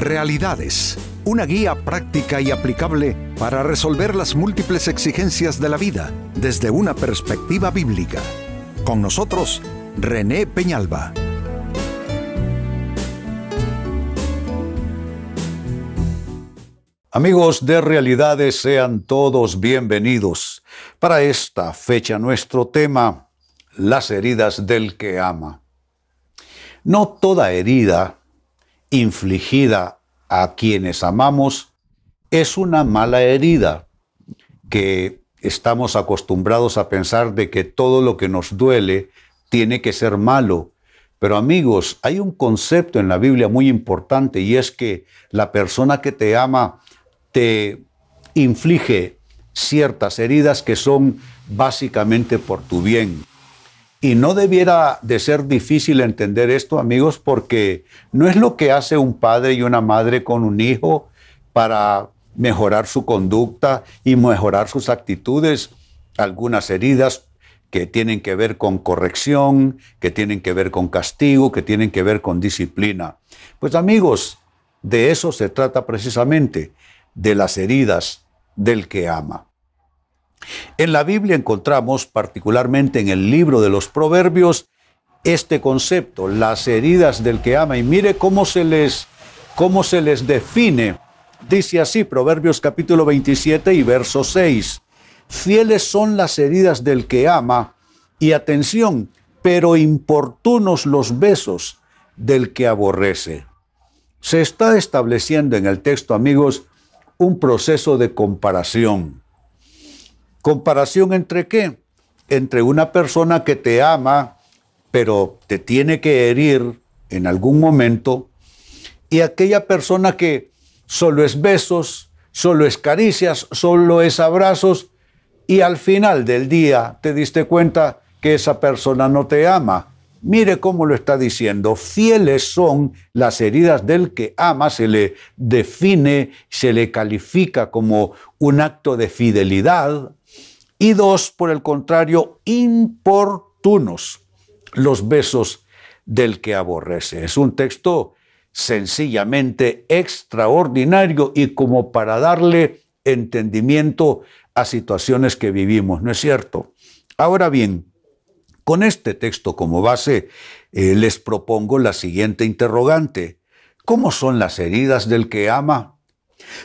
Realidades, una guía práctica y aplicable para resolver las múltiples exigencias de la vida desde una perspectiva bíblica. Con nosotros, René Peñalba. Amigos de Realidades, sean todos bienvenidos. Para esta fecha nuestro tema, las heridas del que ama. No toda herida infligida a quienes amamos es una mala herida, que estamos acostumbrados a pensar de que todo lo que nos duele tiene que ser malo. Pero amigos, hay un concepto en la Biblia muy importante y es que la persona que te ama te inflige ciertas heridas que son básicamente por tu bien. Y no debiera de ser difícil entender esto, amigos, porque no es lo que hace un padre y una madre con un hijo para mejorar su conducta y mejorar sus actitudes. Algunas heridas que tienen que ver con corrección, que tienen que ver con castigo, que tienen que ver con disciplina. Pues amigos, de eso se trata precisamente, de las heridas del que ama. En la Biblia encontramos, particularmente en el libro de los Proverbios, este concepto, las heridas del que ama. Y mire cómo se les, cómo se les define. Dice así, Proverbios capítulo 27 y verso 6. Fieles son las heridas del que ama, y atención, pero importunos los besos del que aborrece. Se está estableciendo en el texto, amigos, un proceso de comparación. ¿Comparación entre qué? Entre una persona que te ama, pero te tiene que herir en algún momento, y aquella persona que solo es besos, solo es caricias, solo es abrazos, y al final del día te diste cuenta que esa persona no te ama. Mire cómo lo está diciendo. Fieles son las heridas del que ama, se le define, se le califica como un acto de fidelidad, y dos, por el contrario, importunos los besos del que aborrece. Es un texto sencillamente extraordinario y como para darle entendimiento a situaciones que vivimos, ¿no es cierto? Ahora bien, con este texto como base, eh, les propongo la siguiente interrogante. ¿Cómo son las heridas del que ama?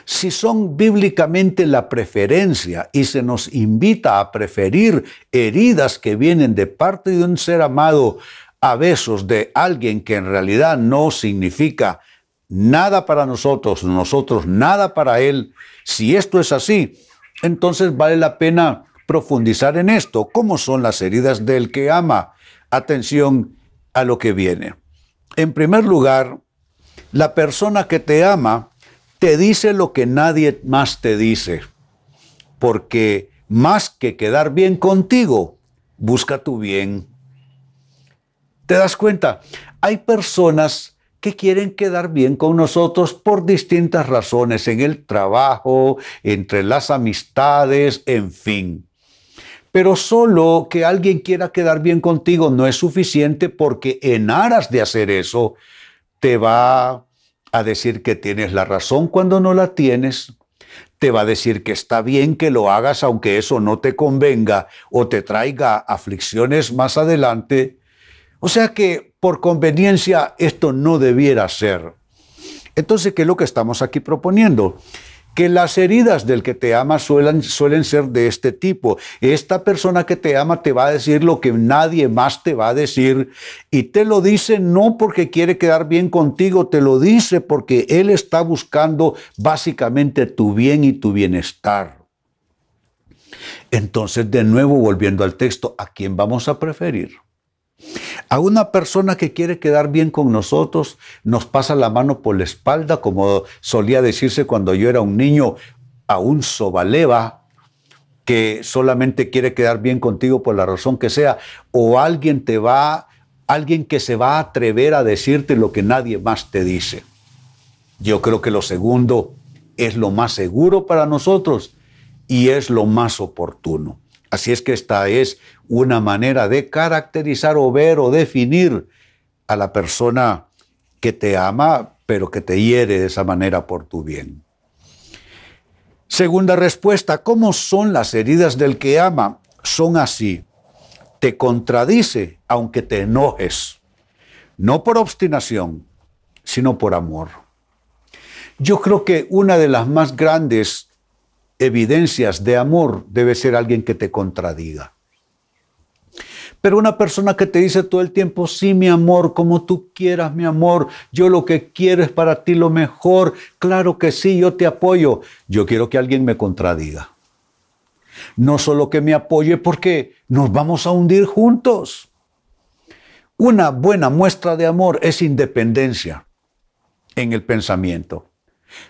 Si son bíblicamente la preferencia y se nos invita a preferir heridas que vienen de parte de un ser amado a besos de alguien que en realidad no significa nada para nosotros, nosotros nada para él, si esto es así, entonces vale la pena profundizar en esto. ¿Cómo son las heridas del que ama? Atención a lo que viene. En primer lugar, la persona que te ama te dice lo que nadie más te dice. Porque más que quedar bien contigo, busca tu bien. ¿Te das cuenta? Hay personas que quieren quedar bien con nosotros por distintas razones, en el trabajo, entre las amistades, en fin. Pero solo que alguien quiera quedar bien contigo no es suficiente porque en aras de hacer eso te va a decir que tienes la razón cuando no la tienes, te va a decir que está bien que lo hagas aunque eso no te convenga o te traiga aflicciones más adelante. O sea que por conveniencia esto no debiera ser. Entonces, ¿qué es lo que estamos aquí proponiendo? Que las heridas del que te ama suelen, suelen, ser de este tipo. Esta persona que te ama te va a decir lo que nadie más te va a decir y te lo dice no porque quiere quedar bien contigo, te lo dice porque Él está buscando básicamente tu bien y tu bienestar. Entonces, de nuevo, volviendo al texto, ¿a quién vamos a preferir? A una persona que quiere quedar bien con nosotros, nos pasa la mano por la espalda, como solía decirse cuando yo era un niño, a un sobaleva que solamente quiere quedar bien contigo por la razón que sea, o alguien te va, alguien que se va a atrever a decirte lo que nadie más te dice. Yo creo que lo segundo es lo más seguro para nosotros y es lo más oportuno. Así es que esta es una manera de caracterizar o ver o definir a la persona que te ama pero que te hiere de esa manera por tu bien. Segunda respuesta, ¿cómo son las heridas del que ama? Son así. Te contradice aunque te enojes, no por obstinación, sino por amor. Yo creo que una de las más grandes evidencias de amor debe ser alguien que te contradiga. Pero una persona que te dice todo el tiempo, sí, mi amor, como tú quieras, mi amor, yo lo que quiero es para ti lo mejor, claro que sí, yo te apoyo. Yo quiero que alguien me contradiga. No solo que me apoye porque nos vamos a hundir juntos. Una buena muestra de amor es independencia en el pensamiento.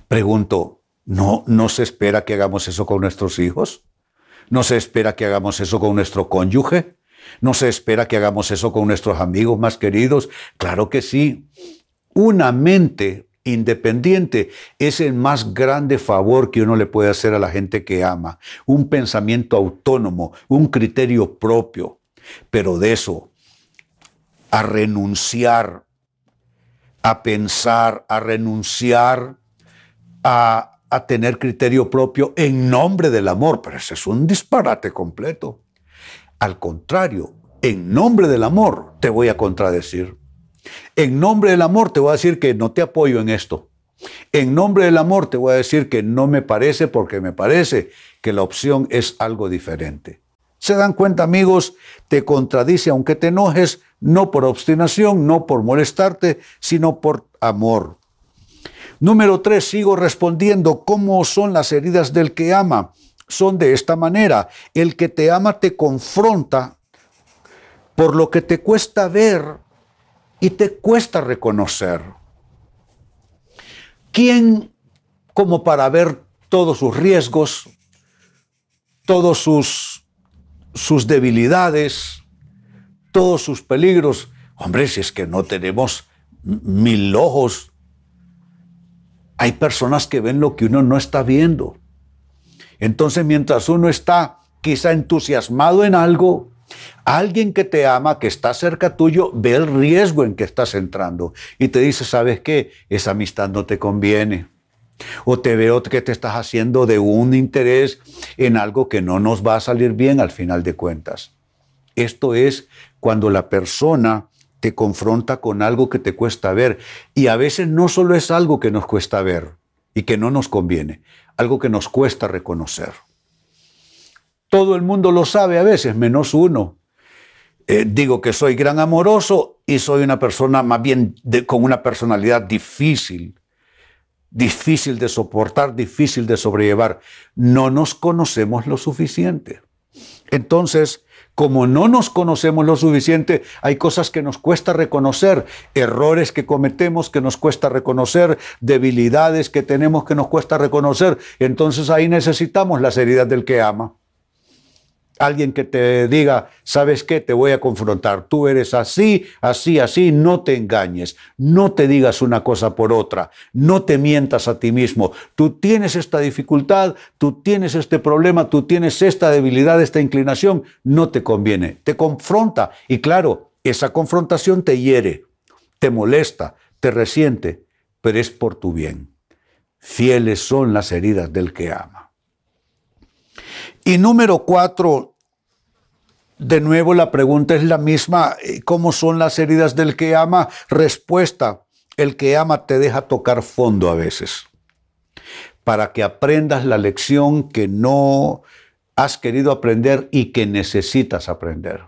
Pregunto, ¿no, ¿no se espera que hagamos eso con nuestros hijos? ¿No se espera que hagamos eso con nuestro cónyuge? ¿No se espera que hagamos eso con nuestros amigos más queridos? Claro que sí. Una mente independiente es el más grande favor que uno le puede hacer a la gente que ama. Un pensamiento autónomo, un criterio propio. Pero de eso, a renunciar, a pensar, a renunciar, a, tener criterio propio en nombre del amor. Pero ese es un disparate completo. Al contrario, en nombre del amor te voy a contradecir. En nombre del amor te voy a decir que no te apoyo en esto. En nombre del amor te voy a decir que no me parece porque me parece que la opción es algo diferente. ¿Se dan cuenta amigos? Te contradice aunque te enojes, no por obstinación, no por molestarte, sino por amor. Número tres, sigo respondiendo, ¿cómo son las heridas del que ama? Son de esta manera. El que te ama te confronta por lo que te cuesta ver y te cuesta reconocer. ¿Quién, como para ver todos sus riesgos, todos sus, sus debilidades, todos sus peligros? Hombre, si es que no tenemos mil ojos, hay personas que ven lo que uno no está viendo. Entonces, mientras uno está quizá entusiasmado en algo, alguien que te ama, que está cerca tuyo, ve el riesgo en que estás entrando y te dice, ¿sabes qué? Esa amistad no te conviene. O te veo que te estás haciendo de un interés en algo que no nos va a salir bien al final de cuentas. Esto es cuando la persona te confronta con algo que te cuesta ver. Y a veces no solo es algo que nos cuesta ver y que no nos conviene, algo que nos cuesta reconocer. Todo el mundo lo sabe a veces, menos uno. Eh, digo que soy gran amoroso y soy una persona más bien con una personalidad difícil, difícil de soportar, difícil de sobrellevar. No nos conocemos lo suficiente. Entonces, como no nos conocemos lo suficiente, hay cosas que nos cuesta reconocer, errores que cometemos que nos cuesta reconocer, debilidades que tenemos que nos cuesta reconocer. Entonces ahí necesitamos las heridas del que ama. Alguien que te diga, ¿sabes qué? Te voy a confrontar. Tú eres así, así, así. No te engañes. No te digas una cosa por otra. No te mientas a ti mismo. Tú tienes esta dificultad, tú tienes este problema, tú tienes esta debilidad, esta inclinación. No te conviene. Te confronta. Y claro, esa confrontación te hiere, te molesta, te resiente, pero es por tu bien. Fieles son las heridas del que ama. Y número cuatro, de nuevo la pregunta es la misma, eh, ¿cómo son las heridas del que ama? Respuesta, el que ama te deja tocar fondo a veces, para que aprendas la lección que no has querido aprender y que necesitas aprender.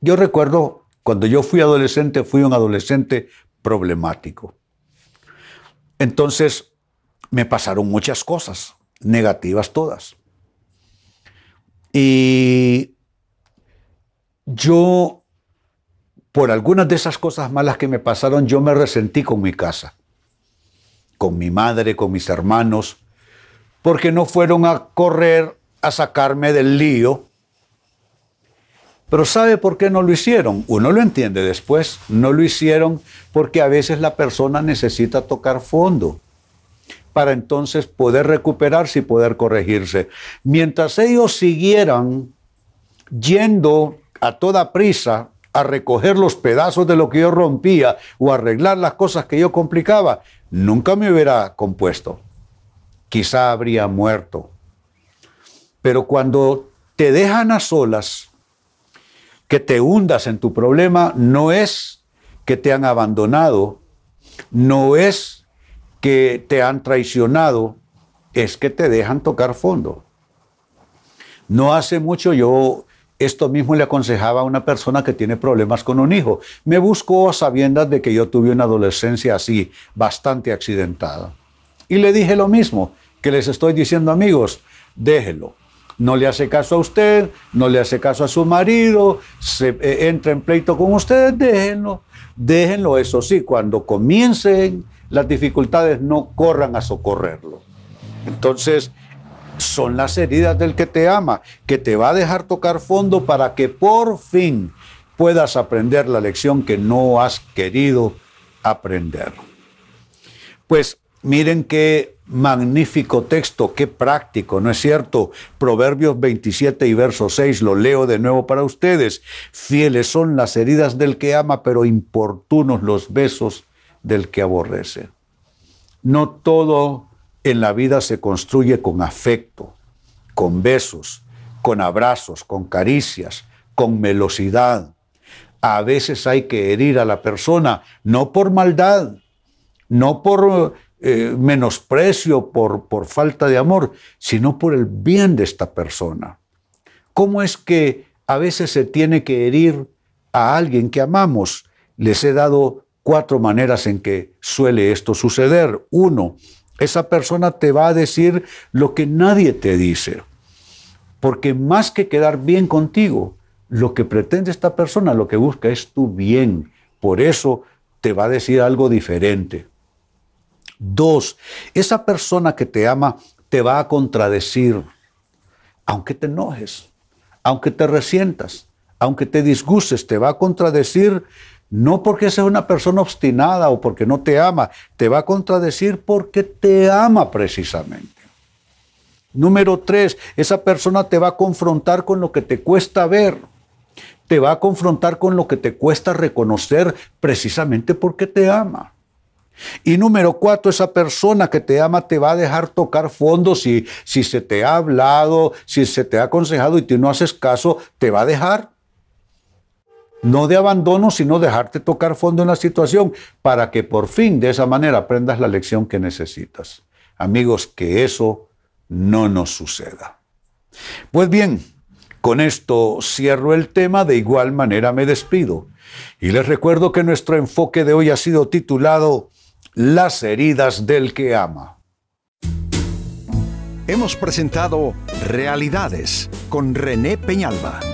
Yo recuerdo cuando yo fui adolescente, fui un adolescente problemático. Entonces me pasaron muchas cosas, negativas todas. Y yo, por algunas de esas cosas malas que me pasaron, yo me resentí con mi casa, con mi madre, con mis hermanos, porque no fueron a correr a sacarme del lío. Pero ¿sabe por qué no lo hicieron? Uno lo entiende después. No lo hicieron porque a veces la persona necesita tocar fondo para entonces poder recuperarse y poder corregirse. Mientras ellos siguieran yendo a toda prisa a recoger los pedazos de lo que yo rompía o arreglar las cosas que yo complicaba, nunca me hubiera compuesto. Quizá habría muerto. Pero cuando te dejan a solas, que te hundas en tu problema, no es que te han abandonado, no es que te han traicionado, es que te dejan tocar fondo. No hace mucho yo esto mismo le aconsejaba a una persona que tiene problemas con un hijo. Me buscó a sabiendas de que yo tuve una adolescencia así, bastante accidentada. Y le dije lo mismo que les estoy diciendo amigos, déjelo. No le hace caso a usted, no le hace caso a su marido, se eh, entra en pleito con ustedes, déjenlo. Déjenlo, eso sí, cuando comiencen las dificultades, no corran a socorrerlo. Entonces, son las heridas del que te ama, que te va a dejar tocar fondo para que por fin puedas aprender la lección que no has querido aprender. Pues miren qué magnífico texto, qué práctico, ¿no es cierto? Proverbios 27 y verso 6, lo leo de nuevo para ustedes. Fieles son las heridas del que ama, pero importunos los besos del que aborrece. No todo en la vida se construye con afecto, con besos, con abrazos, con caricias, con melosidad. A veces hay que herir a la persona, no por maldad, no por eh, menosprecio, por, por falta de amor, sino por el bien de esta persona. ¿Cómo es que a veces se tiene que herir a alguien que amamos? Les he dado cuatro maneras en que suele esto suceder. Uno, esa persona te va a decir lo que nadie te dice. Porque más que quedar bien contigo, lo que pretende esta persona, lo que busca es tu bien. Por eso te va a decir algo diferente. Dos, esa persona que te ama te va a contradecir, aunque te enojes, aunque te resientas, aunque te disgustes, te va a contradecir no porque sea una persona obstinada o porque no te ama, te va a contradecir porque te ama precisamente. Número tres, esa persona te va a confrontar con lo que te cuesta ver, te va a confrontar con lo que te cuesta reconocer precisamente porque te ama. Y número cuatro, esa persona que te ama te va a dejar tocar fondo si, si se te ha hablado, si se te ha aconsejado y tú no haces caso, te va a dejar no de abandono, sino dejarte tocar fondo en la situación para que por fin de esa manera aprendas la lección que necesitas. Amigos, que eso no nos suceda. Pues bien, con esto cierro el tema, de igual manera me despido. Y les recuerdo que nuestro enfoque de hoy ha sido titulado Las heridas del que ama. Hemos presentado Realidades con René Peñalba.